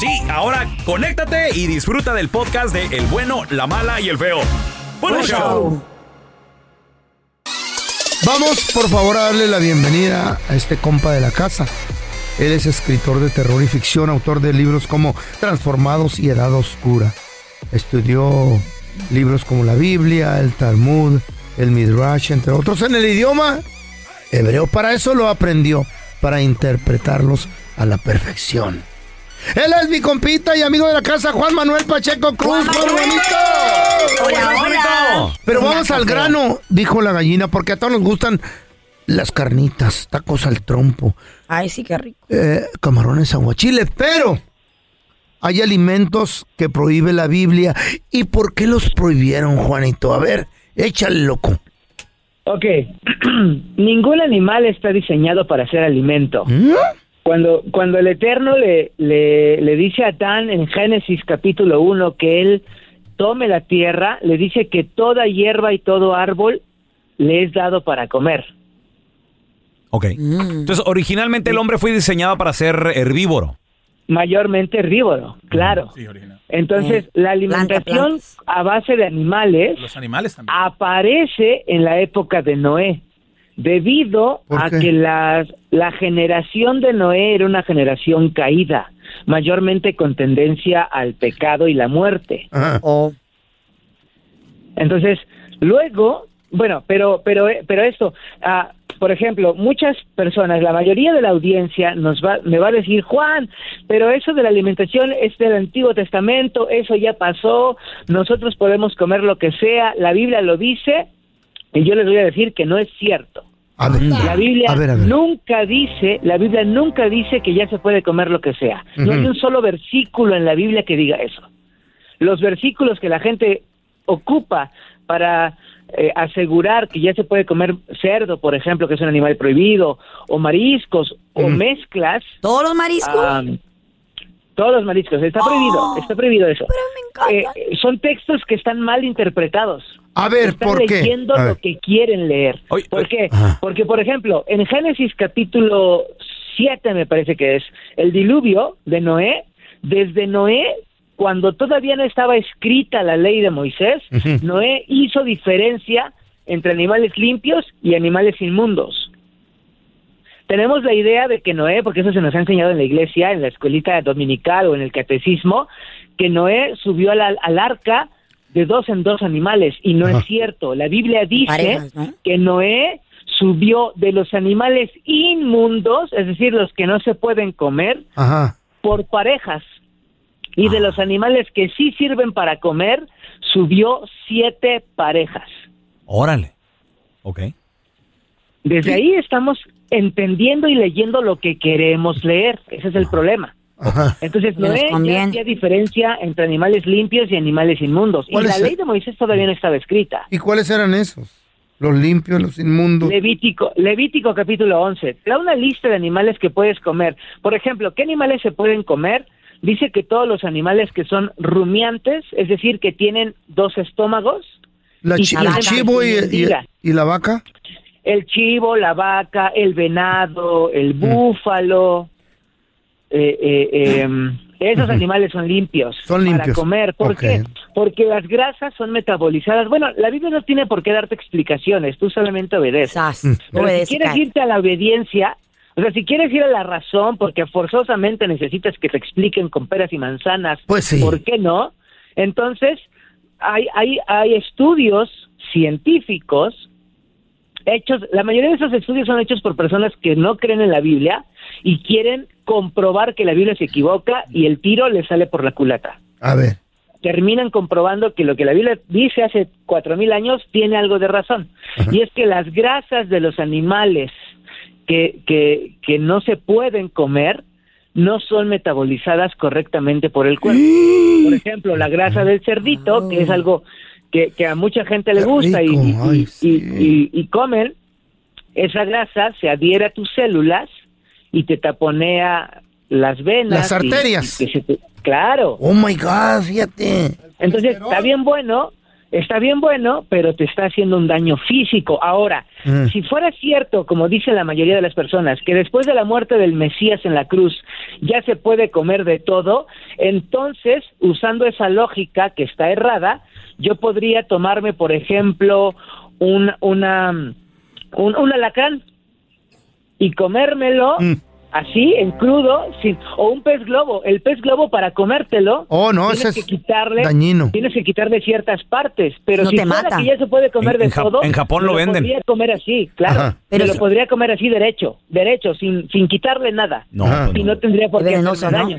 Sí, ahora conéctate y disfruta del podcast de El bueno, la mala y el feo. ¡Buen show. Vamos, por favor, a darle la bienvenida a este compa de la casa. Él es escritor de terror y ficción, autor de libros como Transformados y Edad Oscura. Estudió libros como la Biblia, el Talmud, el Midrash, entre otros, en el idioma hebreo. Para eso lo aprendió, para interpretarlos a la perfección. Él es mi compita y amigo de la casa, Juan Manuel Pacheco Cruz. Juan ¡Juan Manuel! bonito! Hola, hola. Pero vamos al grano, dijo la gallina, porque a todos nos gustan las carnitas, tacos al trompo, Ay, sí, qué rico. eh, camarones aguachiles, pero hay alimentos que prohíbe la Biblia. ¿Y por qué los prohibieron, Juanito? A ver, échale loco. Ok, ningún animal está diseñado para ser alimento. ¿Mm? Cuando, cuando el Eterno le, le, le dice a Adán en Génesis capítulo 1 que él tome la tierra, le dice que toda hierba y todo árbol le es dado para comer. Ok. Entonces, originalmente el hombre fue diseñado para ser herbívoro. Mayormente herbívoro, claro. Entonces, la alimentación a base de animales Los animales también. aparece en la época de Noé, debido ¿Por a qué? que la, la generación de Noé era una generación caída, mayormente con tendencia al pecado y la muerte. Ajá. Oh. Entonces, luego, bueno, pero, pero, pero esto, ah, por ejemplo, muchas personas, la mayoría de la audiencia nos va, me va a decir, Juan, pero eso de la alimentación es del Antiguo Testamento, eso ya pasó, nosotros podemos comer lo que sea, la Biblia lo dice, y yo les voy a decir que no es cierto. A ver, La Biblia a ver, a ver. nunca dice, la Biblia nunca dice que ya se puede comer lo que sea. No hay un solo versículo en la Biblia que diga eso. Los versículos que la gente ocupa para eh, asegurar que ya se puede comer cerdo, por ejemplo, que es un animal prohibido, o mariscos, o mezclas, ¿Todos los mariscos? Todos los mariscos, está prohibido, está prohibido eso. pero me encanta. Eh, son textos que están mal interpretados. A ver, Están ¿por qué? leyendo lo que quieren leer. Oye, ¿Por qué? Ajá. Porque, por ejemplo, en Génesis capítulo 7, me parece que es, el diluvio de Noé, desde Noé, cuando todavía no estaba escrita la ley de Moisés. Noé hizo diferencia entre animales limpios y animales inmundos. Tenemos la idea de que Noé, porque eso se nos ha enseñado en la iglesia, en la escuelita dominical o en el catecismo, que Noé subió al, al arca de dos en dos animales, y no Ajá. es cierto. La Biblia dice Parejas, ¿no? que Noé subió de los animales inmundos, es decir, los que no se pueden comer, Ajá. por parejas. Y de los animales que sí sirven para comer, subió siete parejas. Órale. Ok. Desde ahí estamos entendiendo y leyendo lo que queremos leer. Ese es el problema. Ajá. Entonces, conviene. hacía diferencia entre animales limpios y animales inmundos. Y ¿Cuál la es ley el- de Moisés todavía no estaba escrita. ¿Y cuáles eran esos? Los limpios, los inmundos. Levítico, Levítico capítulo 11. Te da una lista de animales que puedes comer. Por ejemplo, ¿qué animales se pueden comer? Dice que todos los animales que son rumiantes, es decir, que tienen dos estómagos, La chi- el chivo y, y- Mira. y la vaca. El chivo, la vaca, el venado, el búfalo, eh, eh, em, esos animales son limpios, Son para limpios. comer. ¿Por qué? Porque las grasas son metabolizadas. Bueno, la Biblia no tiene por qué darte explicaciones, tú solamente obedeces. Sas. Pero si quieres irte a la obediencia, o sea, si quieres ir a la razón, porque forzosamente necesitas que te expliquen con peras y manzanas, Pues sí. ¿por qué no? Entonces, hay, hay, hay estudios científicos hechos, la mayoría de esos estudios son hechos por personas que no creen en la Biblia y quieren comprobar que la Biblia se equivoca y el tiro les sale por la culata A ver. terminan comprobando que lo que la Biblia dice hace cuatro mil años tiene algo de razón. Y es que las grasas de los animales que, que, que no se pueden comer no son metabolizadas correctamente por el cuerpo. Por ejemplo, la grasa del cerdito, que es algo que, que a mucha gente le gusta y, y- ay, y- sí. y- y comen, esa grasa se adhiere a tus células y te taponea las venas. Las y- y arterias. que se te- claro. Oh my God, fíjate. Entonces, está bien bueno, está bien bueno, pero te está haciendo un daño físico. Ahora, Mm. si fuera cierto, como dicen la mayoría de las personas, que después de la muerte del Mesías en la cruz ya se puede comer de todo, entonces, usando esa lógica que está errada, yo podría tomarme, por ejemplo, un, una, un, un alacrán y comérmelo Mm. así, en crudo, sin, o un pez globo. El pez globo para comértelo Oh, no, tienes ese que es quitarle, dañino. tienes que quitarle ciertas partes, pero No si te mata. que ya se puede comer En- de en todo, en Japón lo venden. podría comer así, claro, Ajá. Pero lo podría comer así derecho, derecho, sin, sin quitarle nada. No, Y no. no tendría por qué ¿no? daño.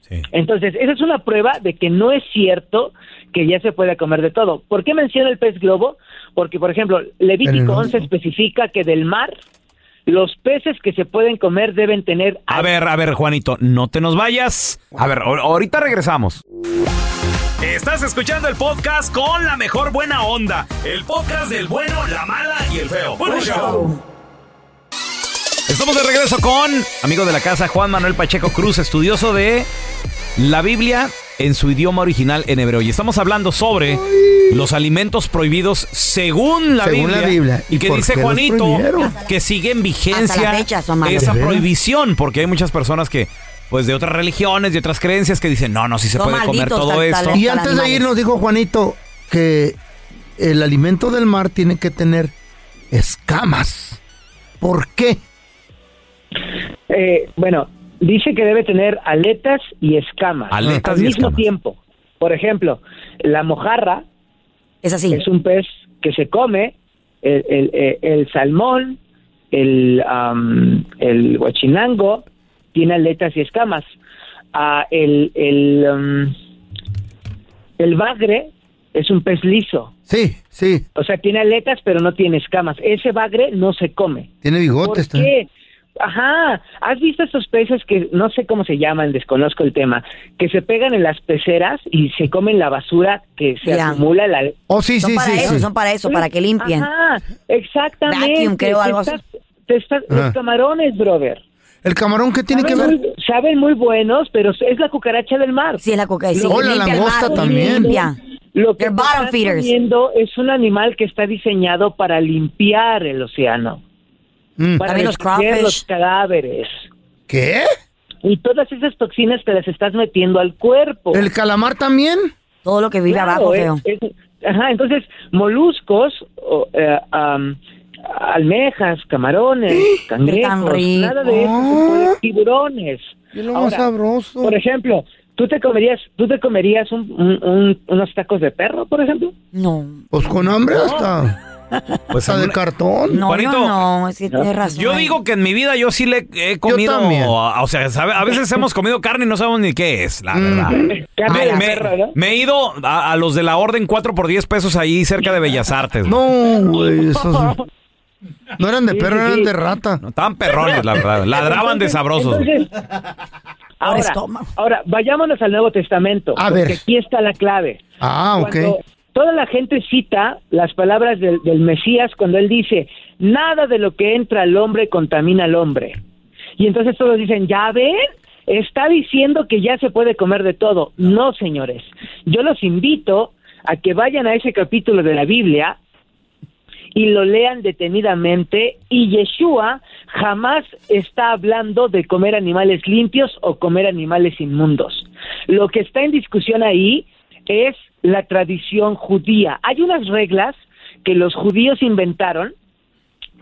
Sí. Entonces, esa es una prueba de que no es cierto que ya se puede comer de todo. ¿Por qué menciono el pez globo? Porque, por ejemplo, Levítico Venenoso. 11 especifica que del mar los peces que se pueden comer deben tener A ver, a ver, Juanito, no te nos vayas. A ver, ahor- ahorita regresamos. Estás escuchando el podcast con la mejor buena onda. El podcast del bueno, la mala y el feo. Bueno, show. Estamos de regreso con amigo de la casa Juan Manuel Pacheco Cruz, estudioso de la Biblia en su idioma original en hebreo. Y estamos hablando sobre los alimentos prohibidos según la Según Biblia. la Biblia. Y ¿Y que dice Juanito que sigue en vigencia fecha esa prohibición, porque hay muchas personas que, pues de otras religiones, de otras creencias, que dicen, no, no, sí se Son puede comer todo tal- esto. tal- Y antes de irnos dijo Juanito que el alimento del mar tiene que tener escamas. ¿Por qué? Eh, bueno, dice que debe tener aletas y escamas Aletas al y mismo escamas. tiempo. Por ejemplo, la mojarra Es así. es un pez que se come, el, el- el- el salmón, el, am, el huachinango, tiene aletas y escamas. Ah, el, el, el bagre es un pez liso, Sí, sí. o sea, tiene aletas pero no tiene escamas. Ese bagre no se come. Tiene ¿Por bigotes también. Ajá, ¿has visto estos peces que no sé cómo se llaman, desconozco el tema, que se pegan en las peceras y se comen la basura que se Ya. acumula la Oh, sí, son sí, para sí. eso, sí. son para eso, para que limpien. Ajá, exactamente. Vacuum, creo, algo así. estás- te estás- Ajá. los camarones, brother. El camarón, ¿qué tiene que ver? muy, saben muy buenos, pero es la cucaracha del mar. Sí, es la coca. Sí, Oh, la langosta mar, también. Limpia. Lo que comiendo es un animal que está diseñado para limpiar el océano, Mm. para los cadáveres. ¿Qué? Y todas esas toxinas te las estás metiendo al cuerpo. ¿El calamar también? Todo lo que vive Claro, abajo, es- es- ajá, entonces, moluscos, o, eh, am, almejas, camarones, cangrejos, nada de eso tiburones. Es lo más Ahora, sabroso. Por ejemplo, ¿tú te comerías, tú te comerías un- un- un- unos tacos de perro, por ejemplo? No. Pues con hambre hasta, Pues de cartón. No, Juanito, yo no, es que tienes razón. Yo digo que en mi vida yo sí le he comido. O sea, sabe- a veces hemos comido carne y no sabemos ni qué es, la Mm. verdad. Carne Me, perro, ¿no? me he ido a, a los de la orden 4 por 10 pesos ahí cerca de Bellas Artes. No, güey, esos no eran de Sí, perro, sí, eran sí. de rata. No, estaban perrones, la verdad. Ladraban de sabrosos. Entonces, ahora, ahora, vayámonos al Nuevo Testamento. A porque ver. aquí está la clave. Ah, ok. Toda la gente cita las palabras del, del Mesías cuando él dice, nada de lo que entra al hombre contamina al hombre. Y entonces todos dicen, ya ven, está diciendo que ya se puede comer de todo. No, señores. Yo los invito a que vayan a ese capítulo de la Biblia y lo lean detenidamente y Yeshua jamás está hablando de comer animales limpios o comer animales inmundos. Lo que está en discusión ahí es la tradición judía. Hay unas reglas que los judíos inventaron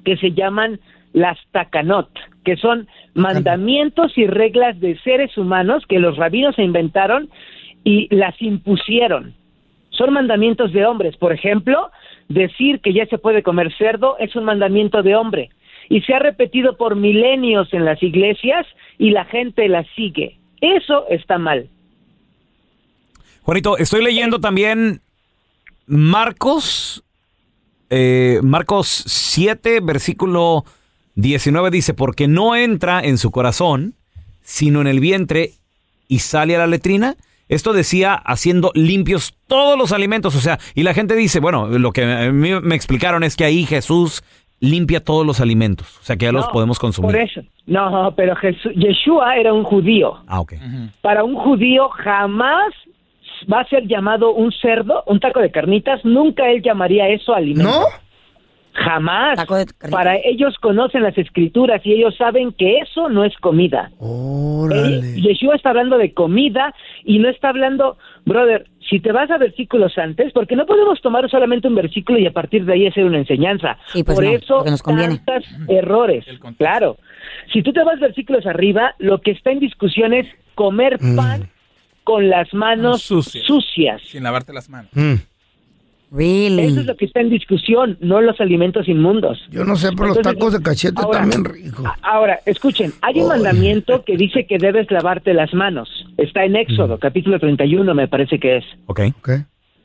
que se llaman las takanot, que son mandamientos y reglas de seres humanos que los rabinos inventaron y las impusieron. Son mandamientos de hombres. Por ejemplo, decir que ya se puede comer cerdo es un mandamiento de hombre y se ha repetido por milenios en las iglesias y la gente la sigue. Eso está mal. Juanito, estoy leyendo también Marcos, eh, Marcos 7, versículo 19 dice, porque no entra en su corazón, sino en el vientre y sale a la letrina. Esto decía haciendo limpios todos los alimentos, o sea, y la gente dice, bueno, lo que a mí me explicaron es que ahí Jesús limpia todos los alimentos, o sea que ya los podemos consumir. Por eso. No, pero Jesús, Yeshua era un judío. Ah, ok. Para un judío jamás va a ser llamado un cerdo, un taco de carnitas. Nunca él llamaría eso alimento. ¿No? Jamás. Taco de carnitas. Para ellos conocen las escrituras y ellos saben que eso no es comida. Órale. Eh, Yeshua está hablando de comida y no está hablando, brother, si te vas a versículos antes, porque no podemos tomar solamente un versículo y a partir de ahí hacer una enseñanza. Sí, pues Por no, eso nos conviene. tantos errores. Claro. Si tú te vas versículos arriba, lo que está en discusión es comer Mm. Con las manos Sucias. sucias. Sin lavarte las manos. Mm. Really. Eso es lo que está en discusión, no los alimentos inmundos. Yo no sé, pero los Entonces, tacos de cachete ahora- también ricos. A- Ahora, escuchen, hay un mandamiento que dice que debes lavarte las manos. Está en Éxodo, capítulo 31, me parece que es. Ok. Ok.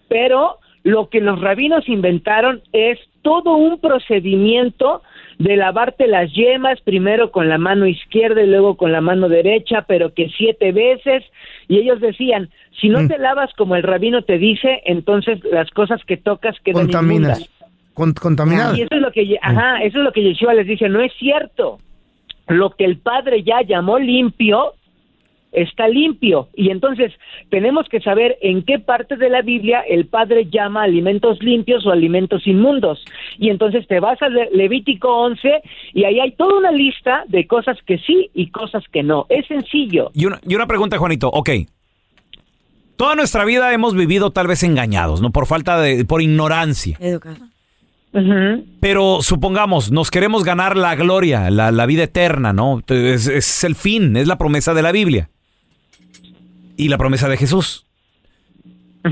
Pero lo que los rabinos inventaron es todo un procedimiento de lavarte las yemas, primero con la mano izquierda y luego con la mano derecha, pero que siete veces. Y ellos decían, si no Mm. te lavas como el rabino te dice, entonces las cosas que tocas quedan Contaminas. inmundas. Con, contaminadas. Y eso es lo que, ajá, eso es lo que Yeshua les dice, no es cierto. Lo que el Padre ya llamó limpio está limpio y entonces tenemos que saber en qué parte de la Biblia el Padre llama alimentos limpios o alimentos inmundos. Y entonces te vas a Le- Levítico 11 y ahí hay toda una lista de cosas que sí y cosas que no. Es sencillo. Y una, y una pregunta, Juanito. Ok. Toda nuestra vida hemos vivido tal vez engañados, ¿no? Por falta de, por ignorancia. Educar. Ujú. Pero supongamos, nos queremos ganar la gloria, la, la vida eterna, ¿no? Es, es el fin, es la promesa de la Biblia. Y la promesa de Jesús.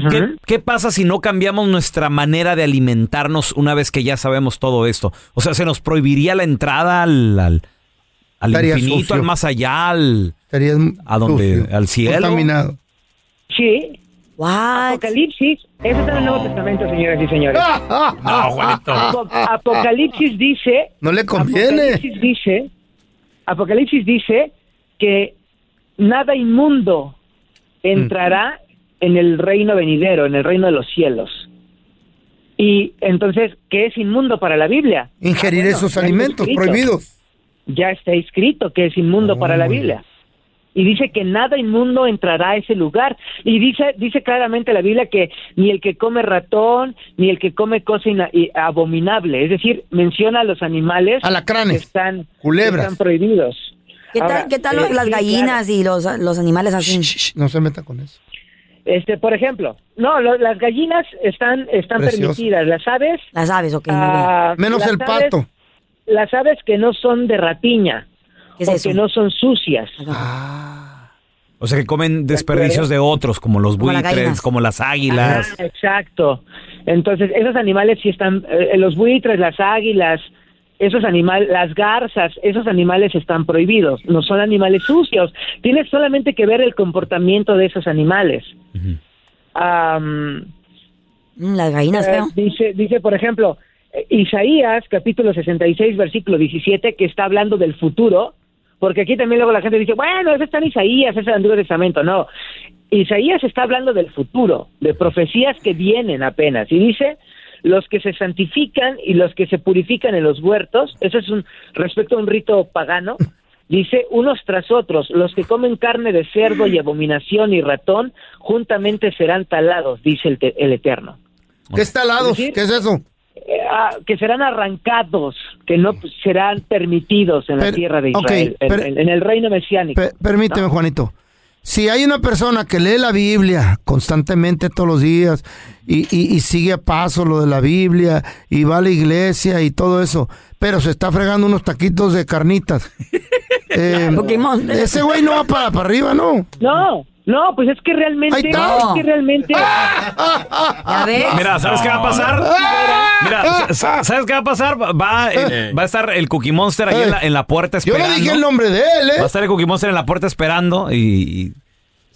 ¿Qué, qué pasa si no cambiamos nuestra manera de alimentarnos una vez que ya sabemos todo esto? O sea, ¿se nos prohibiría la entrada al, al, al infinito, sucio. al más allá, al, Estarías ¿A sucio, ¿Al cielo? Contaminado. Sí. What? Apocalipsis, eso está en el Nuevo Testamento, señoras y señores. No, Juanito. Apo- Apocalipsis dice No le conviene. Apocalipsis dice, Apocalipsis dice que nada inmundo entrará en el reino venidero, en el reino de los cielos. Y entonces, ¿qué es inmundo para la Biblia? Ingerir Ah, bueno, esos alimentos escrito. prohibidos. Ya está escrito que es inmundo para la. Biblia. Y dice que nada inmundo entrará a ese lugar. Y dice, dice claramente la Biblia que ni el que come ratón, ni el que come cosa abominable. Es decir, menciona a los animales que Alacranes. están, culebras. que están prohibidos. ¿Qué tal, qué tal eh, las sí, gallinas y los, los animales así? Shh, shh, no se meta con eso. Este, por ejemplo, no, lo- las gallinas están, están Precioso. permitidas. Las aves, Las aves, ok. ah, Menos el aves- pato. las aves que no son de rapiña, ¿Qué es porque eso? no son sucias. Ah, O sea, que comen desperdicios de otros, como los Como buitres, como las águilas. Ajá, exacto. Entonces, esos animales sí están, eh, los buitres, las águilas, esos animales, las garzas, esos animales están prohibidos, no son animales sucios. Tienes solamente que ver el comportamiento de esos animales. Am, Mm, las gallinas, eh, dice, dice, por ejemplo, eh, Isaías, capítulo 66, versículo 17, que está hablando del futuro, porque aquí también luego la gente dice, bueno, eso está en Isaías, ese es el Antiguo Testamento. No, Isaías está hablando del futuro, de profecías que vienen apenas, y dice, los que se santifican y los que se purifican en los huertos, eso es un respecto a un rito pagano, dice, unos tras otros, los que comen carne de cerdo y abominación y ratón, juntamente serán talados, dice el, te- el Eterno. ¿Qué? Es decir, ¿Qué es eso? Eh, ah, que serán arrancados, que no pues, serán permitidos en la tierra de Israel, en- pero- en, en el reino mesiánico. Pe- permíteme, Juanito. Si hay una persona que lee la Biblia constantemente todos los días y, y- y sigue a paso lo de la Biblia y va a la iglesia y todo eso, pero se está fregando unos taquitos de carnitas. eh, ese güey no va para, para arriba, ¿no? No, no, pues es que realmente, es que realmente, ¿Ya ves? Mira, ¿sabes qué va a pasar? Mira, sa- ¿sabes qué va a pasar? Va, eh, va a estar el Cookie Monster ahí en la, en la puerta Yo esperando. no dije el nombre de él, Va a ¿eh? estar el Cookie Monster en la puerta esperando y, y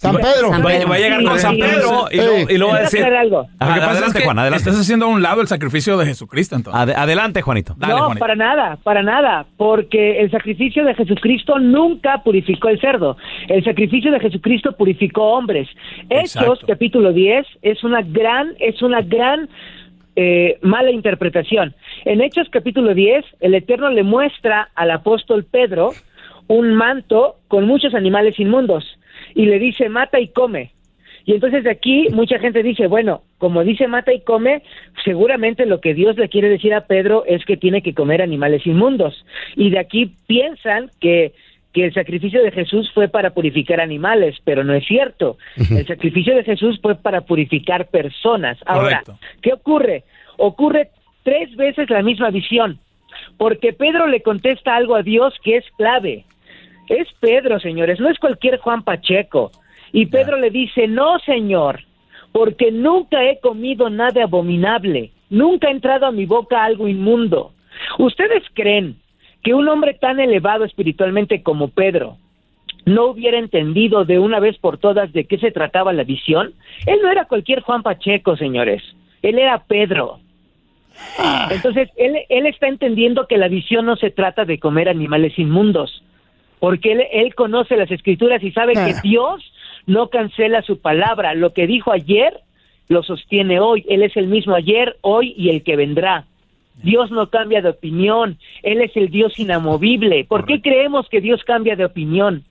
San Pedro. San Va, Pedro. va a llegar con Sí, San sí, Pedro y, luego- y luego va a ¿Puedo decir... algo? Ah, Lo que pasa adelante, es que Juan, adelante. estás haciendo a un lado el sacrificio de Jesucristo, entonces. Ade- adelante, Juanito. Dale, no, Juanito. para nada, para nada, porque el sacrificio de Jesucristo nunca purificó el cerdo. El sacrificio de Jesucristo purificó hombres. Hechos, capítulo 10, es una gran, es una gran eh, mala interpretación. En Hechos, capítulo 10, el Eterno le muestra al apóstol Pedro un manto con muchos animales inmundos y le dice, mata y come. Y entonces de aquí mucha gente dice, bueno, como dice mata y come, seguramente lo que Dios le quiere decir a Pedro es que tiene que comer animales inmundos. Y de aquí piensan que, que el sacrificio de Jesús fue para purificar animales, pero no es cierto. El sacrificio de Jesús fue para purificar personas. Ahora, Correcto. ¿qué ocurre? Ocurre tres veces la misma visión, porque Pedro le contesta algo a Dios que es clave. Es Pedro, señores, no es cualquier Juan Pacheco. Y Pedro le dice, no, señor, porque nunca he comido nada abominable, nunca ha entrado a mi boca algo inmundo. ¿Ustedes creen que un hombre tan elevado espiritualmente como Pedro no hubiera entendido de una vez por todas de qué se trataba la visión? Él no era cualquier Juan Pacheco, señores, él era Pedro. Entonces, él, él está entendiendo que la visión no se trata de comer animales inmundos, porque él, él conoce las escrituras y sabe que Ah. Dios no cancela su palabra. Lo que dijo ayer lo sostiene hoy. Él es el mismo ayer, hoy y el que vendrá. Dios no cambia de opinión. Él es el Dios inamovible. ¿Por qué creemos que Dios cambia de opinión?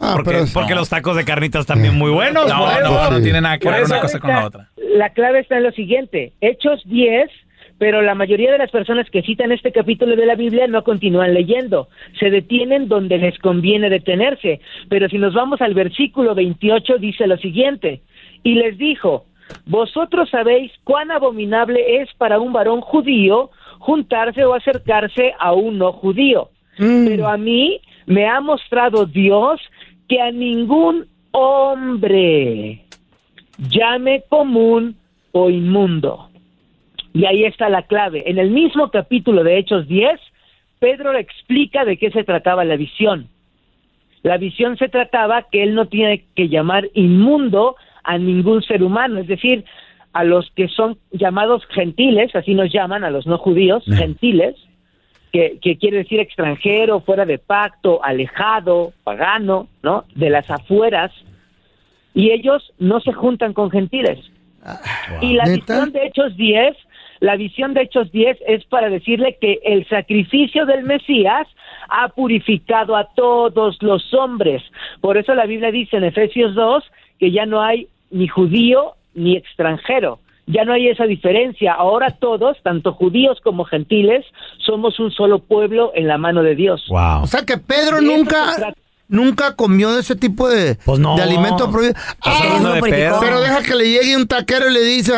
Ah, porque pero- porque los tacos de carnitas también muy buenos. No, no, no Sí. tiene nada que ver una cosa con la otra. La clave está en lo siguiente. Hechos 10, pero la mayoría de las personas que citan este capítulo de la Biblia no continúan leyendo. Se detienen donde les conviene detenerse. Pero si nos vamos al versículo 28, dice lo siguiente. Y les dijo, vosotros sabéis cuán abominable es para un varón judío juntarse o acercarse a un no judío. Mm. Pero a mí me ha mostrado Dios que a ningún hombre llame común o inmundo. Y ahí está la clave. En el mismo capítulo de Hechos 10, Pedro le explica de qué se trataba la visión. La visión se trataba que él no tiene que llamar inmundo a ningún ser humano, es decir, a los que son llamados gentiles, así nos llaman a los no judíos, gentiles, que, que quiere decir extranjero, fuera de pacto, alejado, pagano, ¿no? De las afueras, y ellos no se juntan con gentiles. Y la ¿Neta? visión de Hechos 10, la visión de Hechos 10 es para decirle que el sacrificio del Mesías ha purificado a todos los hombres. Por eso la Biblia dice en Efesios 2 que ya no hay ni judío ni extranjero. Ya no hay esa diferencia. Ahora todos, tanto judíos como gentiles, somos un solo pueblo en la mano de Dios. Wow. O sea que Pedro nunca, nunca comió de ese tipo de, Pues no. de alimento prohibido. Ah, pero deja que le llegue un taquero y le dice,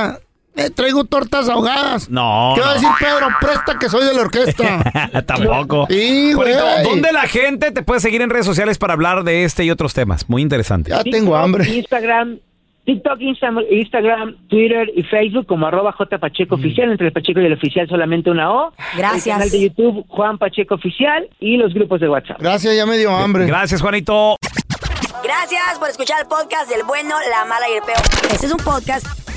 "Eh, traigo tortas ahogadas. No, ¿Qué va a decir Pedro? Presta que soy de la orquesta. Tampoco. Sí, güey. Juanito, ¿Dónde la gente te puede seguir en redes sociales para hablar de este y otros temas? Muy interesante. ya tengo hambre. Instagram, TikTok, Insta- Instagram, Twitter y Facebook como arroba J Pacheco Mm. Oficial, entre el Pacheco y el Oficial solamente una O. Gracias. El canal de YouTube Juan Pacheco Oficial y los grupos de WhatsApp. Gracias, ya me dio hambre. Gracias, Juanito. Gracias por escuchar el podcast del bueno, la mala y el peor. Este es un podcast